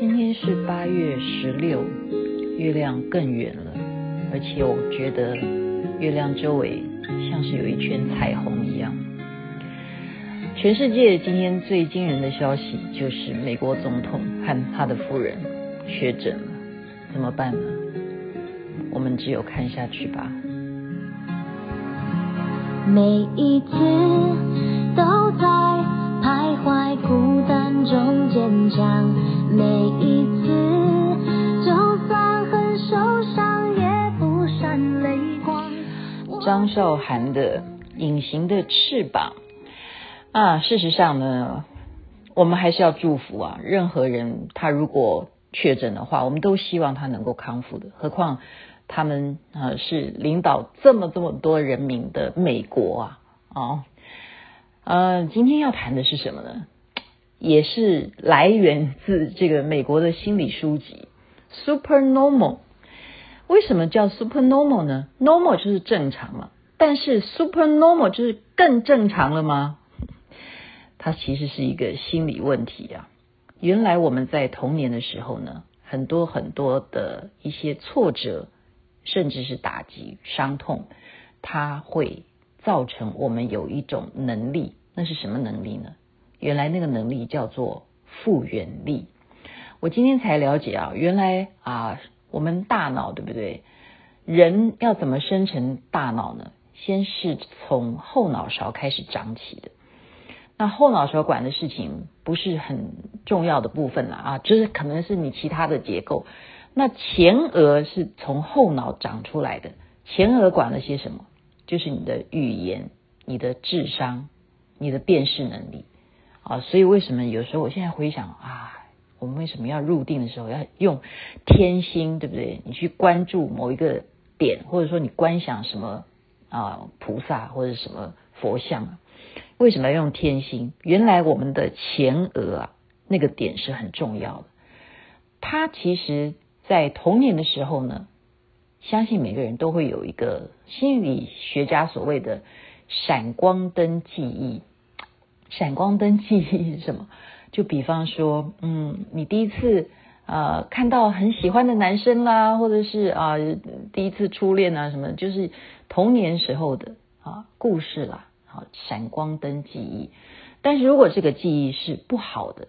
今天是八月十六，月亮更圆了，而且我觉得月亮周围像是有一圈彩虹一样。全世界今天最惊人的消息就是美国总统和他的夫人确诊了，怎么办呢？我们只有看下去吧。每一次都在徘徊孤单中坚强，每一次就算很受伤也不闪泪光。张韶涵的《隐形的翅膀》啊，事实上呢，我们还是要祝福啊，任何人他如果确诊的话，我们都希望他能够康复的，何况。他们啊是领导这么这么多人民的美国啊，哦，呃，今天要谈的是什么呢？也是来源自这个美国的心理书籍《Super Normal》。为什么叫 Super Normal 呢？Normal 就是正常嘛，但是 Super Normal 就是更正常了吗？它其实是一个心理问题啊。原来我们在童年的时候呢，很多很多的一些挫折。甚至是打击、伤痛，它会造成我们有一种能力，那是什么能力呢？原来那个能力叫做复原力。我今天才了解啊，原来啊，我们大脑对不对？人要怎么生成大脑呢？先是从后脑勺开始长起的。那后脑勺管的事情不是很重要的部分了啊，就是可能是你其他的结构。那前额是从后脑长出来的，前额管了些什么？就是你的语言、你的智商、你的辨识能力啊。所以为什么有时候我现在回想啊，我们为什么要入定的时候要用天心，对不对？你去关注某一个点，或者说你观想什么啊菩萨或者什么佛像？为什么要用天心？原来我们的前额啊那个点是很重要的，它其实。在童年的时候呢，相信每个人都会有一个心理学家所谓的闪光灯记忆。闪光灯记忆是什么？就比方说，嗯，你第一次呃看到很喜欢的男生啦，或者是啊、第一次初恋啊什么，就是童年时候的啊故事啦，啊闪光灯记忆。但是如果这个记忆是不好的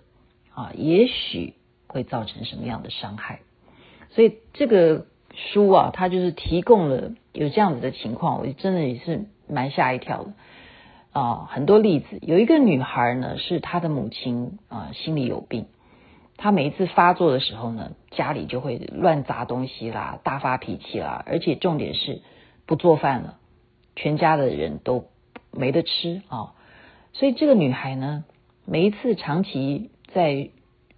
啊，也许会造成什么样的伤害？所以这个书啊，它就是提供了有这样子的情况，我真的也是蛮吓一跳的啊！很多例子，有一个女孩呢，是她的母亲啊，心里有病，她每一次发作的时候呢，家里就会乱砸东西啦，大发脾气啦，而且重点是不做饭了，全家的人都没得吃啊！所以这个女孩呢，每一次长期在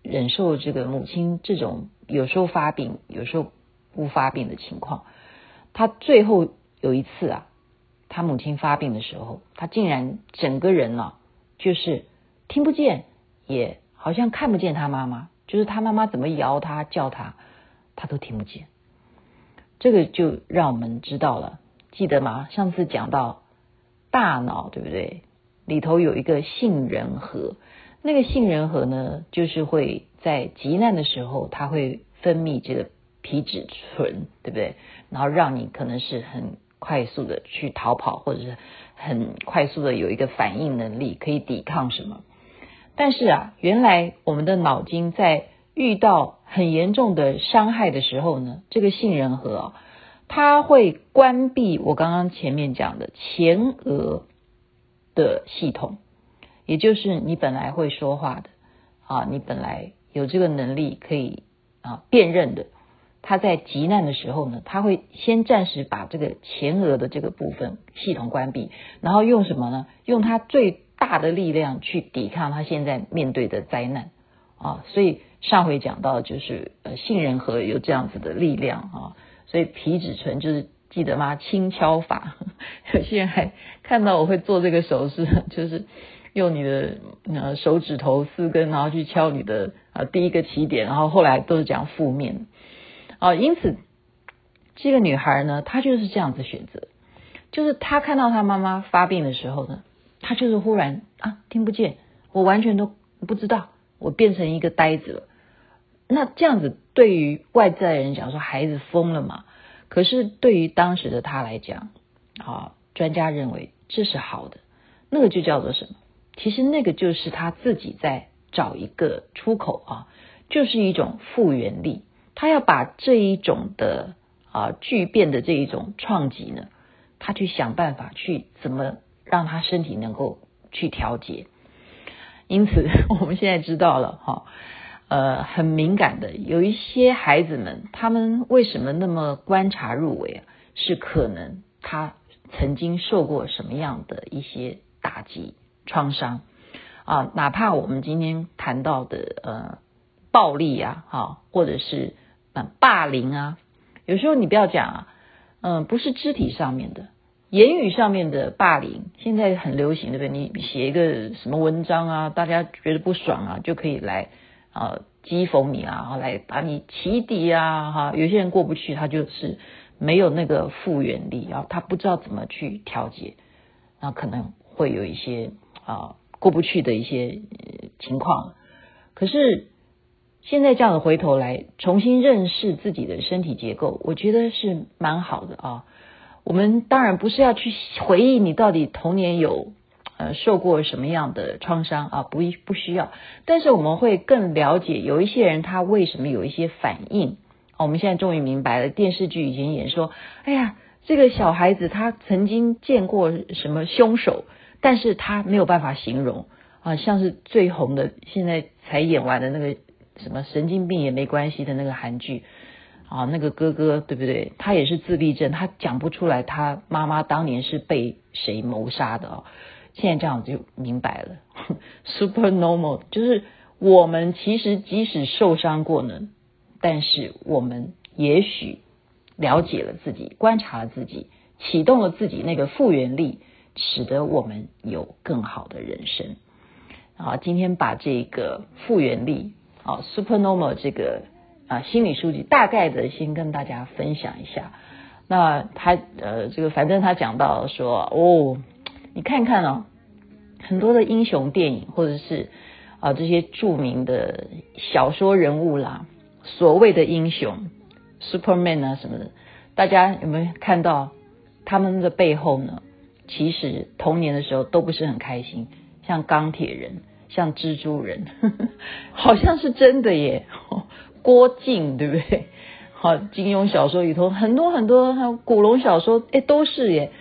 忍受这个母亲这种。有时候发病，有时候不发病的情况。她最后有一次啊，他母亲发病的时候，他竟然整个人呢、就是听不见，也好像看不见他妈妈，就是他妈妈怎么摇他叫他，他都听不见。这个就让我们知道了，记得吗？上次讲到大脑，对不对？里头有一个杏仁核。那个杏仁核呢，就是会在急难的时候，它会分泌这个皮质醇，对不对？然后让你可能是很快速的去逃跑，或者是很快速的有一个反应能力，可以抵抗什么。但是啊，原来我们的脑筋在遇到很严重的伤害的时候呢，这个杏仁核啊，它会关闭我刚刚前面讲的前额的系统。也就是你本来会说话的啊，你本来有这个能力可以啊辨认的，他在急难的时候呢，他会先暂时把这个前额的这个部分系统关闭，然后用什么呢？用他最大的力量去抵抗他现在面对的灾难啊。所以上回讲到就是呃杏仁核有这样子的力量啊，所以皮质醇就是记得吗？轻敲法，有些人还看到我会做这个手势，就是。用你的呃手指头四根，然后去敲你的呃第一个起点，然后后来都是讲负面啊。因此，这个女孩呢，她就是这样子选择，就是她看到她妈妈发病的时候呢，她就是忽然啊听不见，我完全都不知道，我变成一个呆子了。那这样子对于外在人讲说孩子疯了嘛？可是对于当时的他来讲，啊，专家认为这是好的，那个就叫做什么？其实那个就是他自己在找一个出口啊，就是一种复原力。他要把这一种的啊巨变的这一种创疾呢，他去想办法去怎么让他身体能够去调节。因此，我们现在知道了哈。呃，很敏感的，有一些孩子们，他们为什么那么观察入微啊？是可能他曾经受过什么样的一些打击、创伤啊？哪怕我们今天谈到的呃暴力啊，哈，或者是霸凌啊，有时候你不要讲啊，嗯、不是肢体上面的，言语上面的霸凌，现在很流行，对不对？你写一个什么文章啊，大家觉得不爽啊，就可以来。啊，讥讽你啊，来把你起底啊，哈，有些人过不去，他就是没有那个复原力啊，他不知道怎么去调节，那可能会有一些啊过不去的一些情况。可是现在这样的回头来重新认识自己的身体结构，我觉得是蛮好的啊。我们当然不是要去回忆你到底童年有。呃，受过什么样的创伤啊？不不需要，但是我们会更了解有一些人他为什么有一些反应。我们现在终于明白了，电视剧以前演说，哎呀，这个小孩子他曾经见过什么凶手，但是他没有办法形容啊，像是最红的现在才演完的那个什么神经病也没关系的那个韩剧啊，那个哥哥对不对？他也是自闭症，他讲不出来他妈妈当年是被谁谋杀的哦。现在这样子就明白了，super normal 就是我们其实即使受伤过呢，但是我们也许了解了自己，观察了自己，启动了自己那个复原力，使得我们有更好的人生。好，今天把这个复原力啊，super normal 这个啊心理书籍大概的先跟大家分享一下。那他呃这个反正他讲到说哦。你看看哦，很多的英雄电影，或者是啊这些著名的小说人物啦，所谓的英雄，Superman 啊什么的，大家有没有看到他们的背后呢？其实童年的时候都不是很开心，像钢铁人，像蜘蛛人，呵 呵好像是真的耶。郭靖对不对？好，金庸小说里头很多很多，还有古龙小说，哎，都是耶。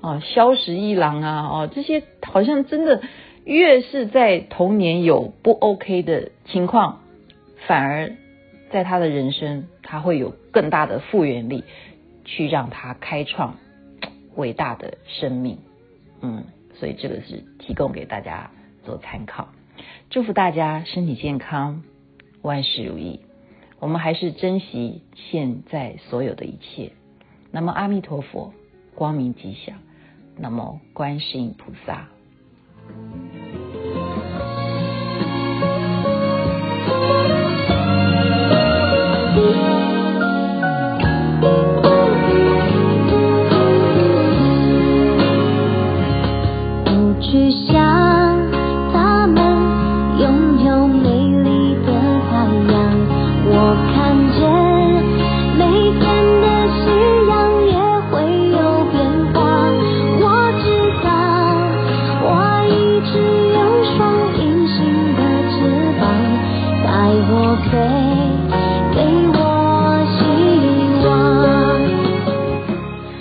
啊，萧十一郎啊，哦，这些好像真的越是在童年有不 OK 的情况，反而在他的人生他会有更大的复原力，去让他开创 伟大的生命。嗯，所以这个是提供给大家做参考。祝福大家身体健康，万事如意。我们还是珍惜现在所有的一切。那么阿弥陀佛，光明吉祥。那么，观世音菩萨。